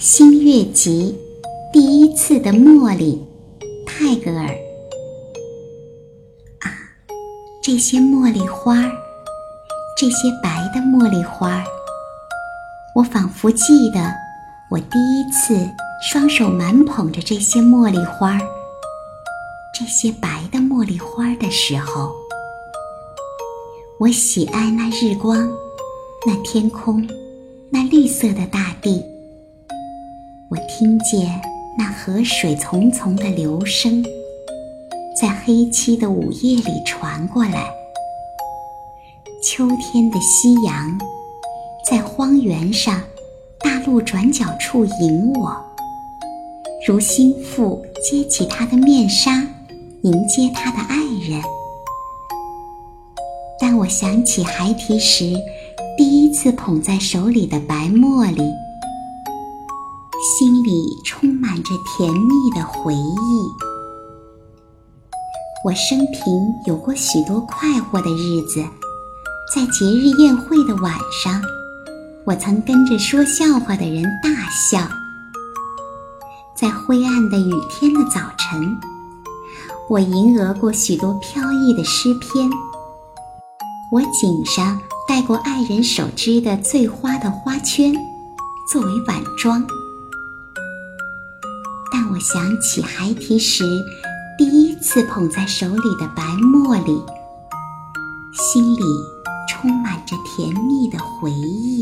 新月集第一次的茉莉，泰戈尔。啊，这些茉莉花儿，这些白的茉莉花儿，我仿佛记得我第一次双手满捧着这些茉莉花儿，这些白的茉莉花儿的时候，我喜爱那日光，那天空，那绿色的大地。我听见那河水淙淙的流声，在黑漆的午夜里传过来。秋天的夕阳，在荒原上大路转角处迎我，如心腹揭起他的面纱，迎接他的爱人。当我想起孩提时第一次捧在手里的白茉莉。心里充满着甜蜜的回忆。我生平有过许多快活的日子，在节日宴会的晚上，我曾跟着说笑话的人大笑；在灰暗的雨天的早晨，我吟额过许多飘逸的诗篇。我颈上戴过爱人手织的醉花的花圈，作为晚装。想起孩提时第一次捧在手里的白茉莉，心里充满着甜蜜的回忆。